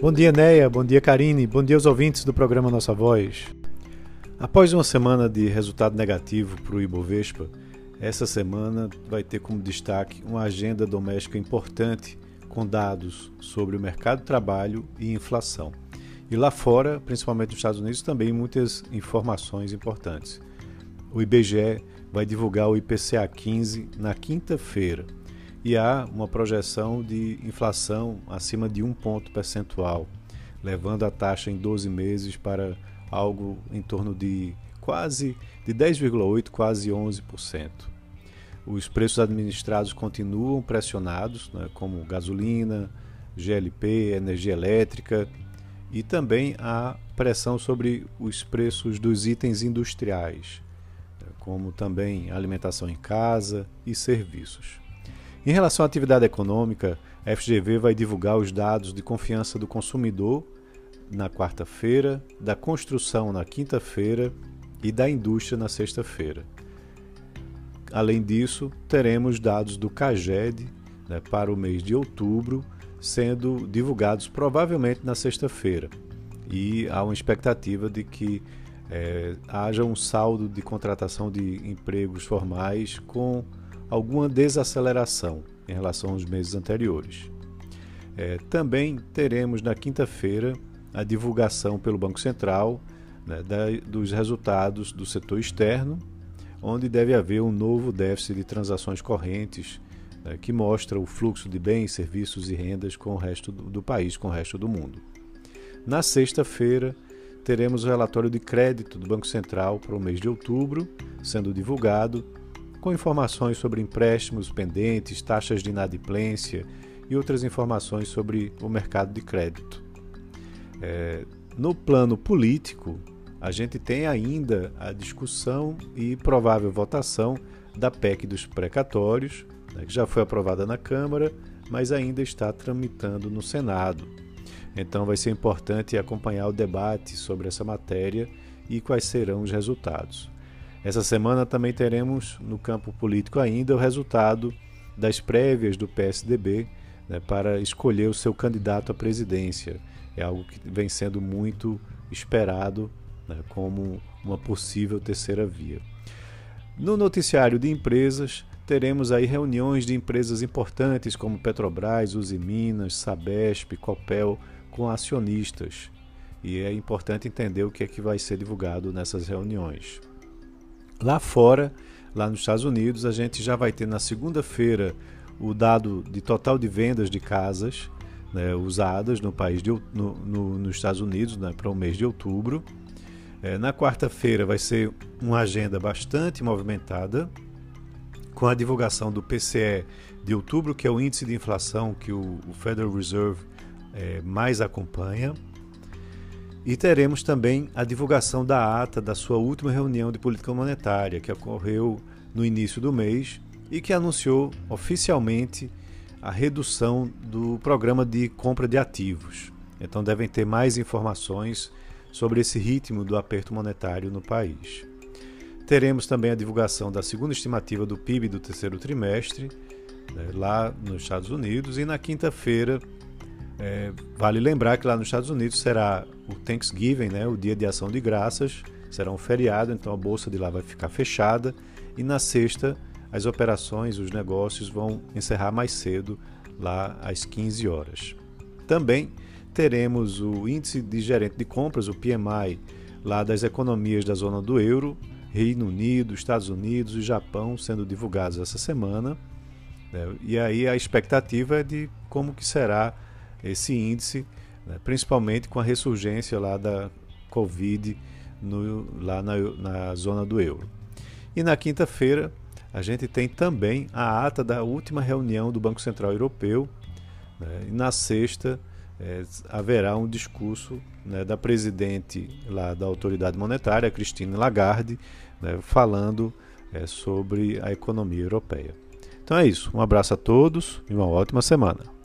Bom dia, Neia. Bom dia, Karine. Bom dia aos ouvintes do programa Nossa Voz. Após uma semana de resultado negativo para o Ibovespa, essa semana vai ter como destaque uma agenda doméstica importante com dados sobre o mercado de trabalho e inflação. E lá fora, principalmente nos Estados Unidos, também muitas informações importantes. O IBGE vai divulgar o IPCA 15 na quinta-feira e há uma projeção de inflação acima de um ponto percentual, levando a taxa em 12 meses para algo em torno de quase de 10,8, quase 11%. Os preços administrados continuam pressionados, né, como gasolina, GLP, energia elétrica, e também há pressão sobre os preços dos itens industriais, como também alimentação em casa e serviços. Em relação à atividade econômica, a FGV vai divulgar os dados de confiança do consumidor na quarta-feira, da construção na quinta-feira e da indústria na sexta-feira. Além disso, teremos dados do CAGED né, para o mês de outubro sendo divulgados provavelmente na sexta-feira. E há uma expectativa de que é, haja um saldo de contratação de empregos formais com alguma desaceleração em relação aos meses anteriores. É, também teremos na quinta-feira a divulgação pelo Banco Central né, da, dos resultados do setor externo, onde deve haver um novo déficit de transações correntes né, que mostra o fluxo de bens, serviços e rendas com o resto do, do país, com o resto do mundo. Na sexta-feira, teremos o relatório de crédito do Banco Central para o mês de outubro, sendo divulgado, com informações sobre empréstimos pendentes, taxas de inadimplência e outras informações sobre o mercado de crédito. É, no plano político, a gente tem ainda a discussão e provável votação da PEC dos precatórios, né, que já foi aprovada na Câmara, mas ainda está tramitando no Senado. Então vai ser importante acompanhar o debate sobre essa matéria e quais serão os resultados. Essa semana também teremos no campo político ainda o resultado das prévias do PSDB né, para escolher o seu candidato à presidência. É algo que vem sendo muito esperado né, como uma possível terceira via. No noticiário de empresas, teremos aí reuniões de empresas importantes como Petrobras, Uzi Minas, Sabesp, Copel, com acionistas. E é importante entender o que é que vai ser divulgado nessas reuniões. Lá fora, lá nos Estados Unidos, a gente já vai ter na segunda-feira o dado de total de vendas de casas né, usadas no país de, no, no, nos Estados Unidos né, para o mês de outubro. É, na quarta-feira vai ser uma agenda bastante movimentada com a divulgação do PCE de outubro, que é o índice de inflação que o, o Federal Reserve é, mais acompanha. E teremos também a divulgação da ata da sua última reunião de política monetária, que ocorreu no início do mês e que anunciou oficialmente a redução do programa de compra de ativos. Então devem ter mais informações sobre esse ritmo do aperto monetário no país. Teremos também a divulgação da segunda estimativa do PIB do terceiro trimestre, né, lá nos Estados Unidos, e na quinta-feira, é, vale lembrar que lá nos Estados Unidos será o Thanksgiving, né, o Dia de Ação de Graças, será um feriado, então a bolsa de lá vai ficar fechada, e na sexta as operações, os negócios vão encerrar mais cedo, lá às 15 horas. Também teremos o índice de gerente de compras, o PMI, lá das economias da zona do euro, Reino Unido, Estados Unidos e Japão sendo divulgados essa semana. Né? E aí a expectativa é de como que será esse índice, né? principalmente com a ressurgência lá da Covid no, lá na, na zona do euro. E na quinta-feira a gente tem também a ata da última reunião do Banco Central Europeu. Né? E na sexta é, haverá um discurso né, da presidente lá da autoridade monetária, Christine Lagarde, né, falando é, sobre a economia europeia. Então é isso. Um abraço a todos e uma ótima semana.